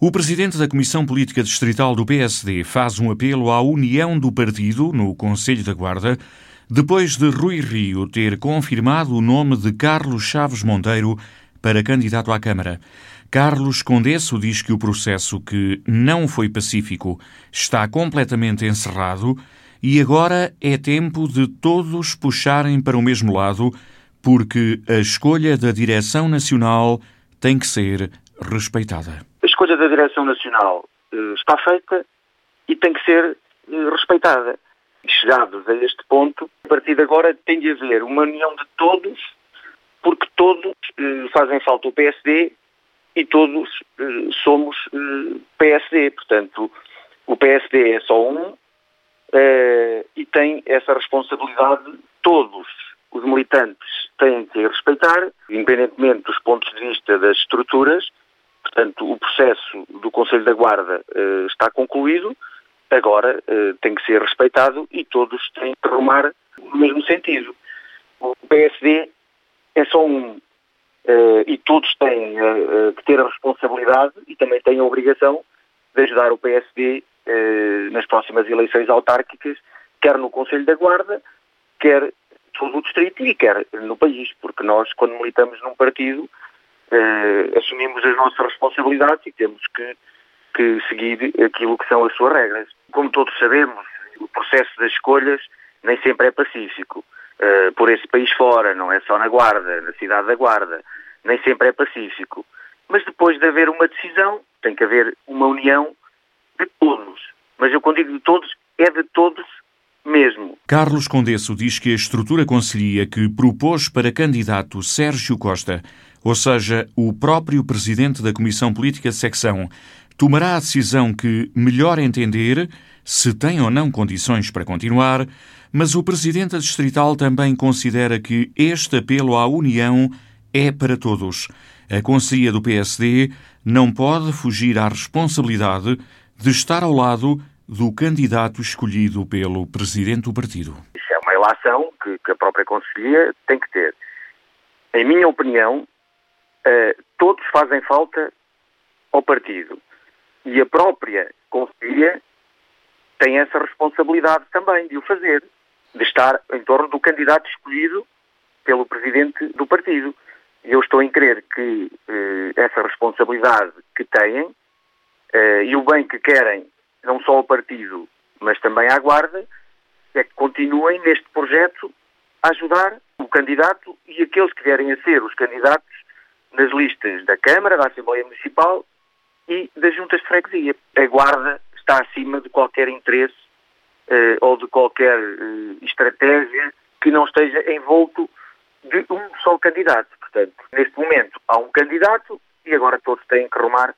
O presidente da Comissão Política Distrital do PSD faz um apelo à união do partido no Conselho da Guarda, depois de Rui Rio ter confirmado o nome de Carlos Chaves Monteiro para candidato à Câmara. Carlos Condesso diz que o processo, que não foi pacífico, está completamente encerrado e agora é tempo de todos puxarem para o mesmo lado, porque a escolha da direção nacional tem que ser respeitada escolha da Direção Nacional uh, está feita e tem que ser uh, respeitada. Chegados a este ponto, a partir de agora tem de haver uma união de todos, porque todos uh, fazem falta o PSD e todos somos PSD. Portanto, o PSD é só um e tem essa responsabilidade todos os militantes têm que respeitar, independentemente dos pontos de vista das estruturas, Portanto, o processo do Conselho da Guarda uh, está concluído, agora uh, tem que ser respeitado e todos têm que rumar no mesmo sentido. O PSD é só um uh, e todos têm que ter a responsabilidade e também têm a obrigação de ajudar o PSD nas próximas eleições autárquicas, quer no Conselho da Guarda, quer todo o distrito e quer no país, porque nós, quando militamos num partido, uh, assumimos as nossas responsabilidades e temos que, que seguir aquilo que são as suas regras. Como todos sabemos, o processo das escolhas nem sempre é pacífico. Uh, por esse país fora, não é só na Guarda, na cidade da Guarda, nem sempre é pacífico. Mas depois de haver uma decisão, tem que haver uma união de todos. Mas eu quando digo de todos, é de todos mesmo. Carlos Condesso diz que a estrutura conselhia que propôs para candidato Sérgio Costa ou seja, o próprio presidente da Comissão Política de Secção tomará a decisão que melhor entender se tem ou não condições para continuar, mas o presidente Distrital também considera que este apelo à união é para todos. A Conselhia do PSD não pode fugir à responsabilidade de estar ao lado do candidato escolhido pelo presidente do partido. Isso é uma relação que, que a própria Conselhia tem que ter. Em minha opinião, uh, todos fazem falta ao partido. E a própria Conselhia tem essa responsabilidade também de o fazer, de estar em torno do candidato escolhido pelo presidente do partido. E eu estou em crer que uh, essa responsabilidade que têm uh, e o bem que querem, não só ao partido, mas também à Guarda, é que continuem neste projeto a ajudar o candidato e aqueles que vierem a ser os candidatos nas listas da Câmara, da Assembleia Municipal e das juntas de freguesia. A Guarda está acima de qualquer interesse uh, ou de qualquer uh, estratégia que não esteja envolto de um só candidato. Portanto, neste momento há um candidato e agora todos têm que rumar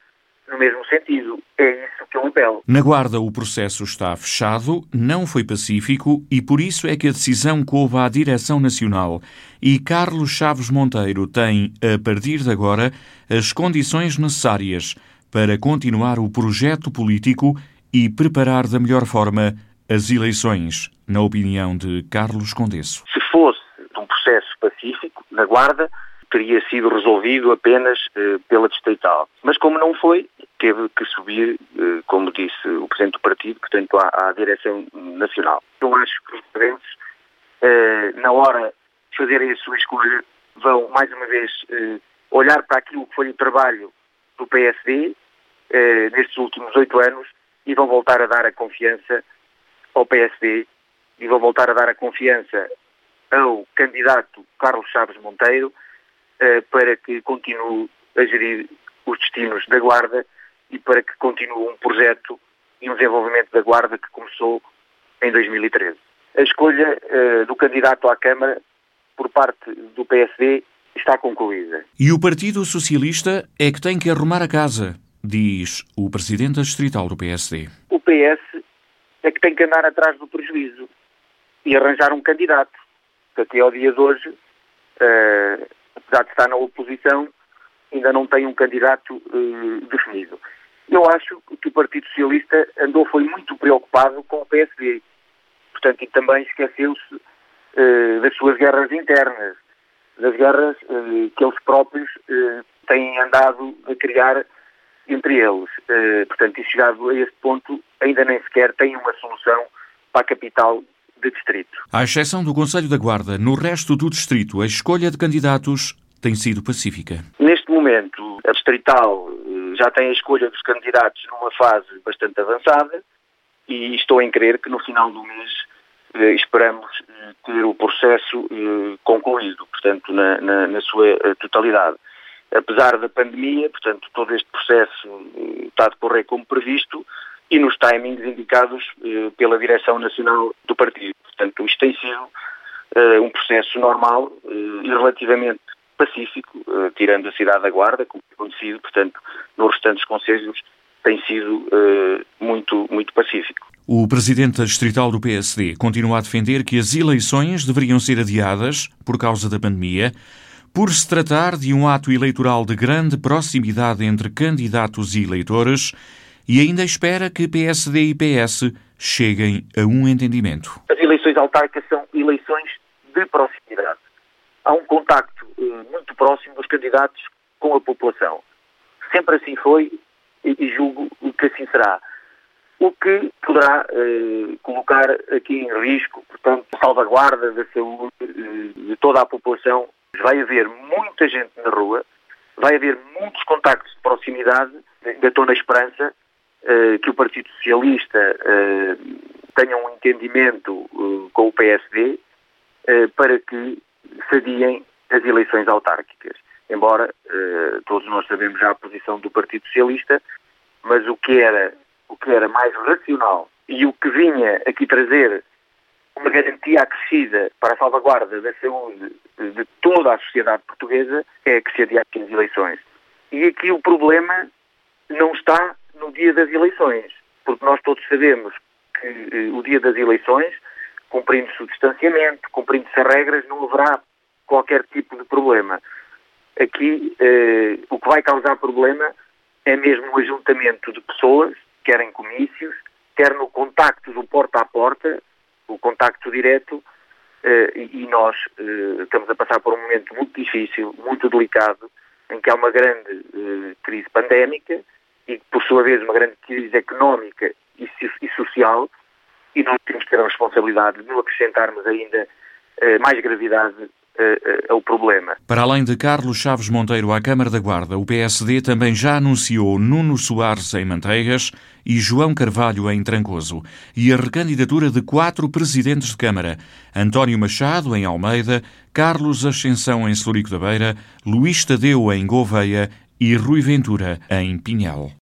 no mesmo sentido. É isso que eu apelo. Na Guarda, o processo está fechado, não foi pacífico e por isso é que a decisão coube à Direção Nacional. E Carlos Chaves Monteiro tem, a partir de agora, as condições necessárias para continuar o projeto político e preparar da melhor forma as eleições, na opinião de Carlos Condesso. Se fosse um processo pacífico, na Guarda, teria sido resolvido apenas eh, pela distrital. Mas como não foi, teve que subir, eh, como disse o Presidente do Partido, portanto, à, à direção nacional. Eu acho que os presidentes, eh, na hora de fazerem a sua escolha, vão, mais uma vez, olhar para aquilo que foi o trabalho do PSD nestes últimos oito anos e vão voltar a dar a confiança ao PSD e vão voltar a dar a confiança ao candidato Carlos Chaves Monteiro eh, para que continue a gerir os destinos da Guarda e para que continue um projeto e um desenvolvimento da Guarda que começou em 2013. A escolha uh, do candidato à Câmara por parte do PSD está concluída. E o Partido Socialista é que tem que arrumar a casa, diz o Presidente Distrital do PSD. O PS é que tem que andar atrás do prejuízo e arranjar um candidato, que até ao dia de hoje uh, apesar de estar na oposição, ainda não tem um candidato uh, definido. Eu acho que o Partido Socialista andou, foi muito preocupado com o PSD. Portanto, e também esqueceu-se uh, das suas guerras internas, das guerras uh, que eles próprios têm andado a criar entre eles. Uh, portanto, e chegado a este ponto, ainda nem sequer têm uma solução para a capital de distrito. À exceção do Conselho da Guarda, no resto do distrito, a escolha de candidatos tem sido pacífica. Neste momento, a distrital uh, já tem a escolha dos candidatos numa fase bastante avançada e estou em crer que no final do mês eh, esperamos eh, ter o processo eh, concluído, portanto, na, na, na, sua totalidade. Apesar da pandemia, portanto, todo este processo está a decorrer como previsto e nos timings indicados pela Direção Nacional do Partido. Portanto, isto tem sido um processo normal e relativamente pacífico, tirando a cidade da Guarda, como é conhecido, portanto, nos restantes conselhos tem sido muito, muito pacífico. O presidente distrital do PSD continua a defender que as eleições deveriam ser adiadas por causa da pandemia, por se tratar de um ato eleitoral de grande proximidade entre candidatos e eleitores, e ainda espera que PSD e PS cheguem a um entendimento. As eleições autárquicas são eleições de proximidade. Há um contacto eh, muito próximo dos candidatos com a população. Sempre assim foi e julgo que assim será o que poderá eh, colocar aqui em risco, portanto, a salvaguarda da saúde eh, de toda a população. Vai haver muita gente na rua, vai haver muitos contactos de proximidade. Ainda estou na esperança eh, que o Partido Socialista eh, tenha um entendimento eh, com o PSD para que se adiem as eleições autárquicas. Embora todos nós sabemos já a posição do Partido Socialista, mas o que era o que era mais racional e o que vinha aqui trazer uma garantia acrescida para a salvaguarda da saúde de toda a sociedade portuguesa é que se adiassem as eleições. E aqui o problema não está no dia das eleições, porque nós todos sabemos que eh, o dia das eleições, cumprindo-se o distanciamento, cumprindo-se as regras, não haverá qualquer tipo de problema. Aqui eh, o que vai causar problema é mesmo o ajuntamento de pessoas quer em comícios, quer no contacto do porta a porta, o contacto direto, eh, e nós eh, estamos a passar por um momento muito difícil, muito delicado, em que há uma grande eh, crise pandémica e, por sua vez, uma grande crise económica e, social, e nós temos que ter a responsabilidade de não acrescentarmos ainda mais gravidade é o problema. Para além de Carlos Chaves Monteiro à Câmara da Guarda, o PSD também já anunciou Nuno Soares em Manteigas e João Carvalho em Trancoso, e a recandidatura de quatro presidentes de Câmara: António Machado em Almeida, Carlos Ascensão em Slurico da Beira, Luís Tadeu em Gouveia e Rui Ventura em Pinhal.